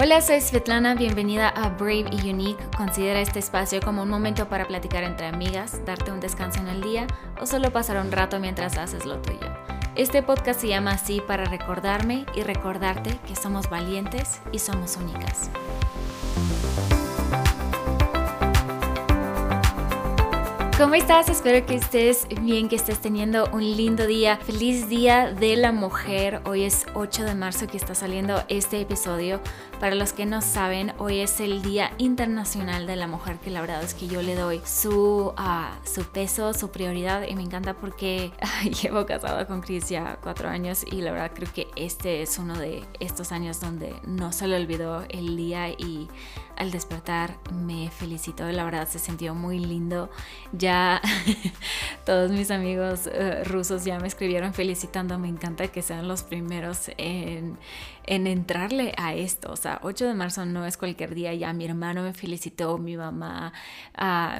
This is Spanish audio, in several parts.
Hola, soy Svetlana, bienvenida a Brave y Unique. Considera este espacio como un momento para platicar entre amigas, darte un descanso en el día o solo pasar un rato mientras haces lo tuyo. Este podcast se llama así para recordarme y recordarte que somos valientes y somos únicas. ¿Cómo estás? Espero que estés bien, que estés teniendo un lindo día. Feliz Día de la Mujer. Hoy es 8 de marzo que está saliendo este episodio. Para los que no saben, hoy es el Día Internacional de la Mujer, que la verdad es que yo le doy su, uh, su peso, su prioridad y me encanta porque llevo casada con Chris ya cuatro años y la verdad creo que este es uno de estos años donde no se le olvidó el día y al despertar me felicitó, la verdad se sintió muy lindo. Ya todos mis amigos uh, rusos ya me escribieron felicitando, me encanta que sean los primeros en, en entrarle a esto. O sea, 8 de marzo no es cualquier día, ya mi hermano me felicitó, mi mamá,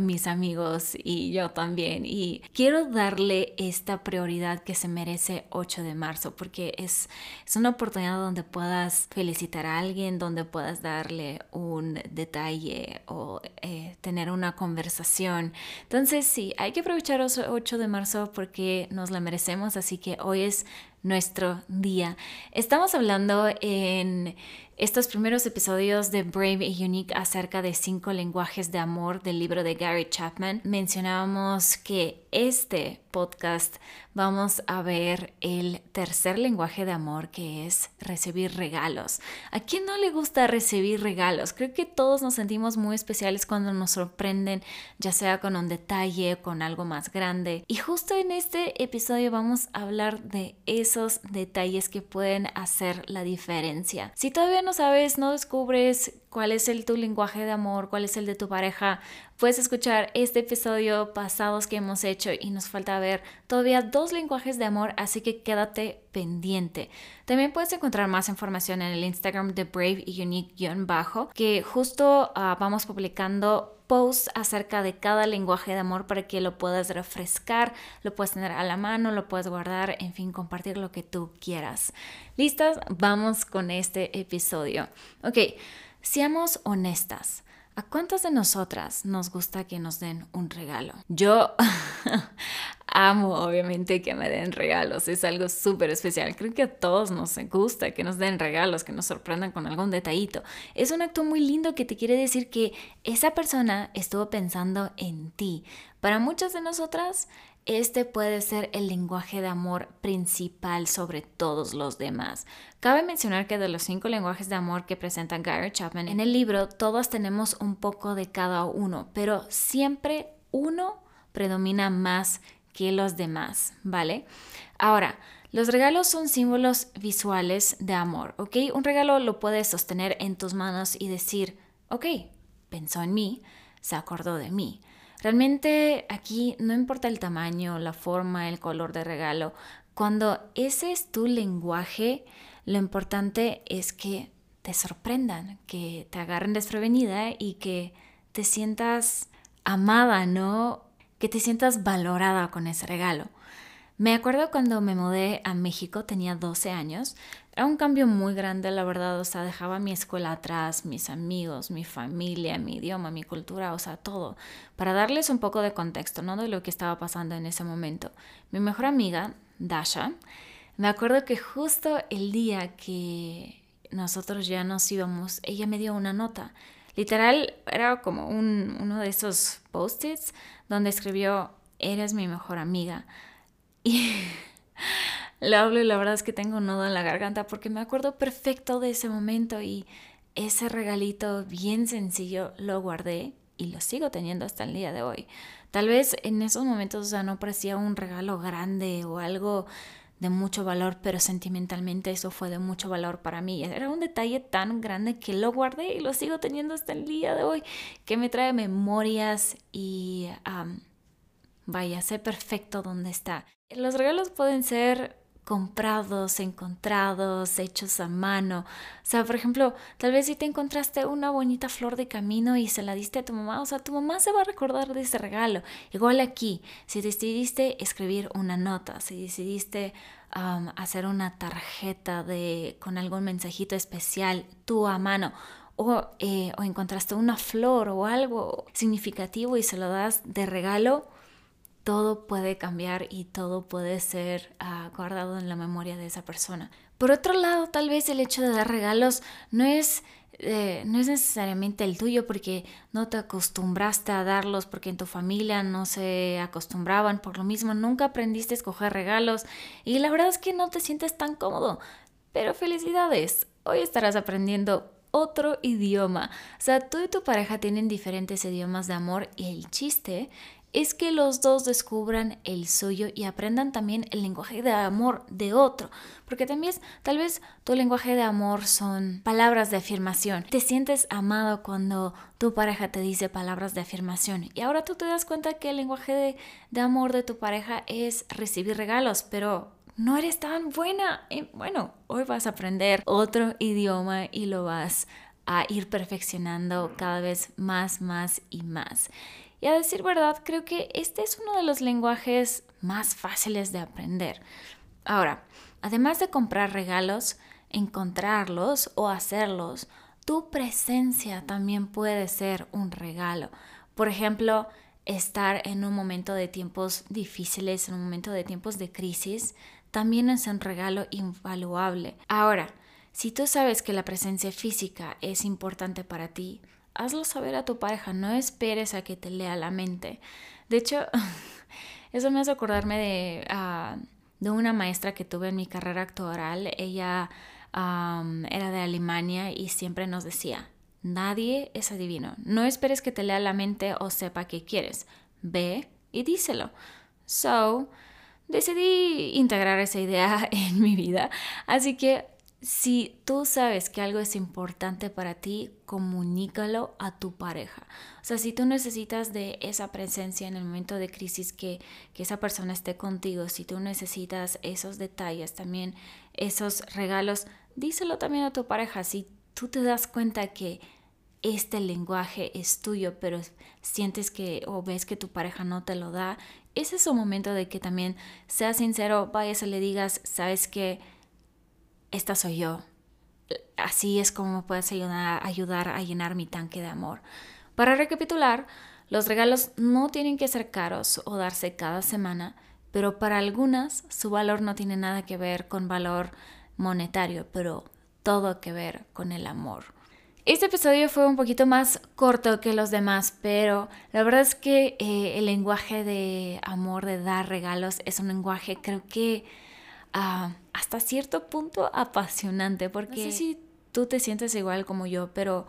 mis amigos y yo también. Y quiero darle esta prioridad que se merece 8 de marzo porque es, es una oportunidad donde puedas felicitar a alguien, donde puedas darle un detalle o eh, tener una conversación. Entonces sí, hay que aprovechar el 8 de marzo porque nos la merecemos, así que hoy es nuestro día. Estamos hablando en estos primeros episodios de Brave y Unique acerca de cinco lenguajes de amor del libro de Gary Chapman. Mencionábamos que este podcast vamos a ver el tercer lenguaje de amor que es recibir regalos. ¿A quién no le gusta recibir regalos? Creo que todos nos sentimos muy especiales cuando nos sorprenden, ya sea con un detalle, con algo más grande. Y justo en este episodio vamos a hablar de esos detalles que pueden hacer la diferencia. Si todavía no sabes, no descubres cuál es el tu lenguaje de amor, cuál es el de tu pareja, puedes escuchar este episodio pasados que hemos hecho y nos falta ver todavía dos lenguajes de amor, así que quédate pendiente. También puedes encontrar más información en el Instagram de Brave y Unique-bajo, que justo uh, vamos publicando posts acerca de cada lenguaje de amor para que lo puedas refrescar, lo puedes tener a la mano, lo puedes guardar, en fin, compartir lo que tú quieras. ¿Listas? Vamos con este episodio. Ok. Seamos honestas. ¿A cuántas de nosotras nos gusta que nos den un regalo? Yo amo, obviamente, que me den regalos. Es algo súper especial. Creo que a todos nos gusta que nos den regalos, que nos sorprendan con algún detallito. Es un acto muy lindo que te quiere decir que esa persona estuvo pensando en ti. Para muchas de nosotras, este puede ser el lenguaje de amor principal sobre todos los demás. Cabe mencionar que de los cinco lenguajes de amor que presenta Gary Chapman en el libro, todos tenemos un poco de cada uno, pero siempre uno predomina más que los demás, ¿vale? Ahora, los regalos son símbolos visuales de amor, ¿ok? Un regalo lo puedes sostener en tus manos y decir, ok, pensó en mí, se acordó de mí. Realmente aquí no importa el tamaño, la forma, el color de regalo. Cuando ese es tu lenguaje, lo importante es que te sorprendan, que te agarren desprevenida y que te sientas amada, ¿no? Que te sientas valorada con ese regalo. Me acuerdo cuando me mudé a México, tenía 12 años, era un cambio muy grande, la verdad, o sea, dejaba mi escuela atrás, mis amigos, mi familia, mi idioma, mi cultura, o sea, todo, para darles un poco de contexto, ¿no? De lo que estaba pasando en ese momento. Mi mejor amiga, Dasha, me acuerdo que justo el día que nosotros ya nos íbamos, ella me dio una nota. Literal, era como un, uno de esos post-its donde escribió, eres mi mejor amiga. Y le hablo y la verdad es que tengo un nudo en la garganta porque me acuerdo perfecto de ese momento y ese regalito bien sencillo lo guardé y lo sigo teniendo hasta el día de hoy. Tal vez en esos momentos, no parecía un regalo grande o algo de mucho valor, pero sentimentalmente eso fue de mucho valor para mí. Era un detalle tan grande que lo guardé y lo sigo teniendo hasta el día de hoy, que me trae memorias y vaya, sé perfecto dónde está. Los regalos pueden ser comprados, encontrados, hechos a mano. O sea, por ejemplo, tal vez si te encontraste una bonita flor de camino y se la diste a tu mamá, o sea, tu mamá se va a recordar de ese regalo. Igual aquí, si decidiste escribir una nota, si decidiste hacer una tarjeta de, con algún mensajito especial, tú a mano, o, eh, o encontraste una flor o algo significativo y se lo das de regalo, todo puede cambiar y todo puede ser ah, guardado en la memoria de esa persona. Por otro lado, tal vez el hecho de dar regalos no es, eh, no es necesariamente el tuyo porque no te acostumbraste a darlos, porque en tu familia no se acostumbraban, por lo mismo nunca aprendiste a escoger regalos y la verdad es que no te sientes tan cómodo. Pero felicidades, hoy estarás aprendiendo otro idioma. O sea, tú y tu pareja tienen diferentes idiomas de amor y el chiste es que los dos descubran el suyo y aprendan también el lenguaje de amor de otro. Porque también tal vez tu lenguaje de amor son palabras de afirmación. Te sientes amado cuando tu pareja te dice palabras de afirmación. Y ahora tú te das cuenta que el lenguaje de, de amor de tu pareja es recibir regalos, pero no eres tan buena. bueno, hoy vas a aprender otro idioma y lo vas a ir perfeccionando cada vez más, más y más. Y a decir verdad, creo que este es uno de los lenguajes más fáciles de aprender. Ahora, además de comprar regalos, encontrarlos o hacerlos, tu presencia también puede ser un regalo. Por ejemplo, estar en un momento de tiempos difíciles, en un momento de tiempos de crisis, también es un regalo invaluable. Ahora, si tú sabes que la presencia física es importante para ti, hazlo saber a tu pareja, no esperes a que te lea la mente. De hecho, eso me hace acordarme de, ah, de una maestra que tuve en mi carrera actoral. Ella era de Alemania y siempre nos decía, nadie es adivino, no esperes que te lea la mente o sepa qué quieres, ve y díselo. So, decidí integrar esa idea en mi vida, así que si tú sabes que algo es importante para ti, comunícalo a tu pareja. O sea, si tú necesitas de esa presencia en el momento de crisis, que, que esa persona esté contigo, si tú necesitas esos detalles, también esos regalos, díselo también a tu pareja. Si tú te das cuenta que este lenguaje es tuyo, pero sientes que o ves que tu pareja no te lo da, ese es un momento de que también seas sincero, vayas y le digas, sabes que esta soy yo. Así es como me puedes ayudar, a llenar mi tanque de amor. Para recapitular, los regalos no tienen que ser caros o darse cada semana, pero para algunas su valor no tiene nada que ver con valor monetario, pero todo que ver con el amor. Este episodio fue un poquito más corto que los demás, pero la verdad es que eh, el lenguaje de amor, de dar regalos, es un lenguaje creo que hasta cierto punto apasionante, porque no sé si tú te sientes igual como yo, pero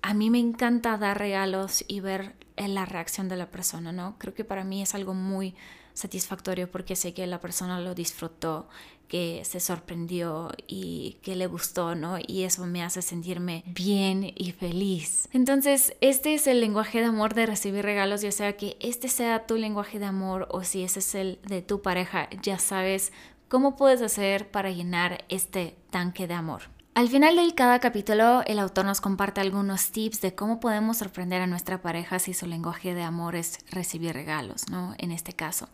a mí me encanta dar regalos y ver la reacción de la persona, ¿no? Creo que para mí es algo muy satisfactorio porque sé que la persona lo disfrutó, que se sorprendió y que le gustó, ¿no? Y eso me hace sentirme bien y feliz. Entonces, este es el lenguaje de amor de recibir regalos, ya sea que este sea tu lenguaje de amor o si ese es el de tu pareja, ya sabes ¿Cómo puedes hacer para llenar este tanque de amor? Al final de cada capítulo, el autor nos comparte algunos tips de cómo podemos sorprender a nuestra pareja si su lenguaje de amor es recibir regalos, ¿no? En este caso.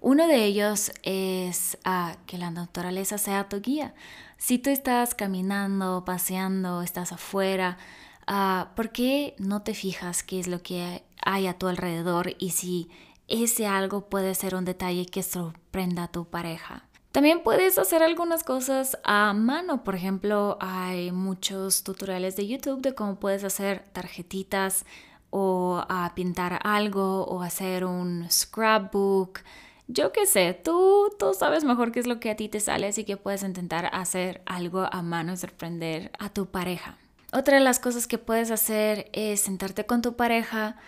Uno de ellos es ah, que la naturaleza sea tu guía. Si tú estás caminando, paseando, estás afuera, ah, ¿por qué no te fijas qué es lo que hay a tu alrededor y si ese algo puede ser un detalle que sorprenda a tu pareja? También puedes hacer algunas cosas a mano. Por ejemplo, hay muchos tutoriales de YouTube de cómo puedes hacer tarjetitas o a pintar algo o hacer un scrapbook. Yo qué sé, tú, tú sabes mejor qué es lo que a ti te sale, así que puedes intentar hacer algo a mano y sorprender a tu pareja. Otra de las cosas que puedes hacer es sentarte con tu pareja,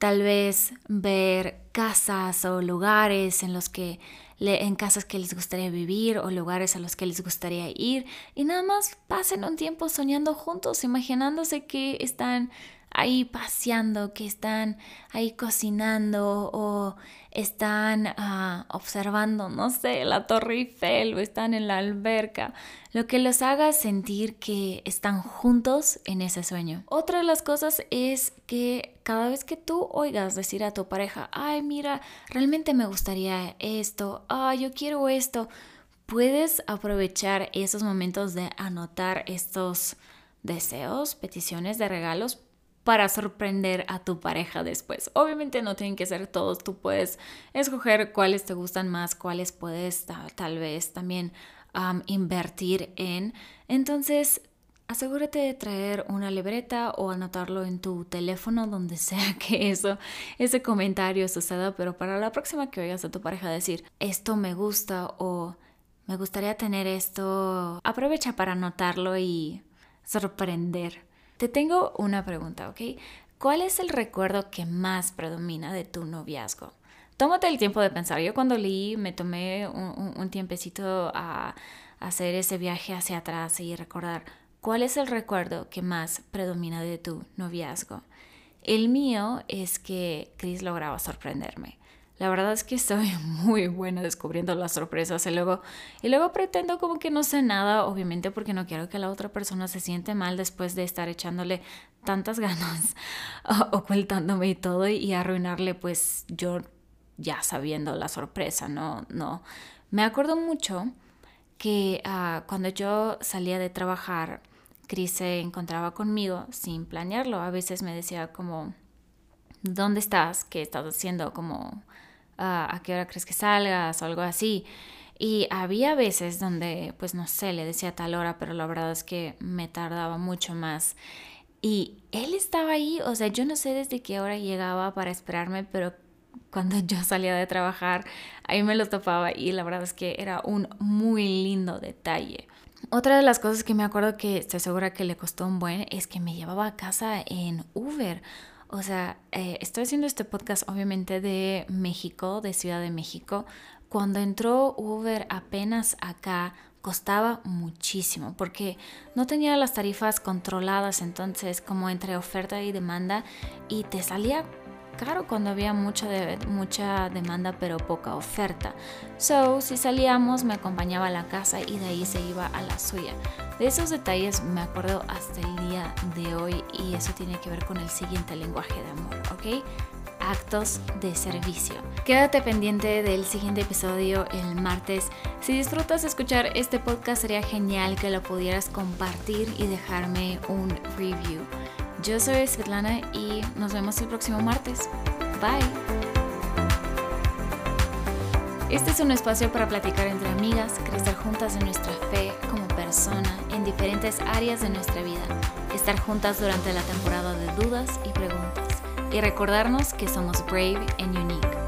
tal vez ver casas o lugares en los que en casas que les gustaría vivir o lugares a los que les gustaría ir y nada más pasen un tiempo soñando juntos, imaginándose que están ahí paseando, que están ahí cocinando o están ah, observando, no sé, la Torre Eiffel o están en la alberca, lo que los haga sentir que están juntos en ese sueño. Otra de las cosas es que cada vez que tú oigas decir a tu pareja, ay, mira, realmente me gustaría esto, ay, yo quiero esto, puedes aprovechar esos momentos de anotar estos deseos, peticiones de regalos para sorprender a tu pareja después. Obviamente no tienen que ser todos, tú puedes escoger cuáles te gustan más, cuáles puedes tal, vez también invertir en. Entonces, asegúrate de traer una libreta o anotarlo en tu teléfono, donde sea que eso, ese comentario suceda, pero para la próxima que oigas a tu pareja decir, esto me gusta o me gustaría tener esto, aprovecha para anotarlo y sorprender. Te tengo una pregunta, ¿ok? ¿Cuál es el recuerdo que más predomina de tu noviazgo? Tómate el tiempo de pensar. Yo cuando leí me tomé un, tiempecito a hacer ese viaje hacia atrás y recordar cuál es el recuerdo que más predomina de tu noviazgo. El mío es que Chris lograba sorprenderme. La verdad es que soy muy buena descubriendo las sorpresas y luego, y luego pretendo como que no sé nada, obviamente porque no quiero que la otra persona se siente mal después de estar echándole tantas ganas, ocultándome y todo y arruinarle pues yo ya sabiendo la sorpresa, no, no. Me acuerdo mucho que ah, cuando yo salía de trabajar, Chris se encontraba conmigo sin planearlo. A veces me decía como, ¿dónde estás? ¿Qué estás haciendo? Como a qué hora crees que salgas o algo así. Y había veces donde, pues no sé, le decía tal hora, pero la verdad es que me tardaba mucho más. Y él estaba ahí, o sea, yo no sé desde qué hora llegaba para esperarme, pero cuando yo salía de trabajar, ahí me lo topaba y la verdad es que era un muy lindo detalle. Otra de las cosas que me acuerdo que estoy segura que le costó un buen es que me llevaba a casa en Uber. O sea, eh, estoy haciendo este podcast obviamente de México, de Ciudad de México. Cuando entró Uber apenas acá, costaba muchísimo porque no tenía las tarifas controladas, entonces como entre oferta y demanda y te salía caro cuando había mucha, de, mucha demanda pero poca oferta. So, si salíamos me acompañaba a la casa y de ahí se iba a la suya. De esos detalles me acuerdo hasta el día de hoy y eso tiene que ver con el siguiente lenguaje de amor, ¿ok? actos de servicio. Quédate pendiente del siguiente episodio el martes. Si disfrutas escuchar este podcast sería genial que lo pudieras compartir y dejarme un review. Yo soy Svetlana y nos vemos el próximo martes. Bye. Este es un espacio para platicar entre amigas, crecer juntas en nuestra fe como persona en diferentes áreas de nuestra vida, estar juntas durante la temporada de dudas y preguntas y recordarnos que somos brave and unique.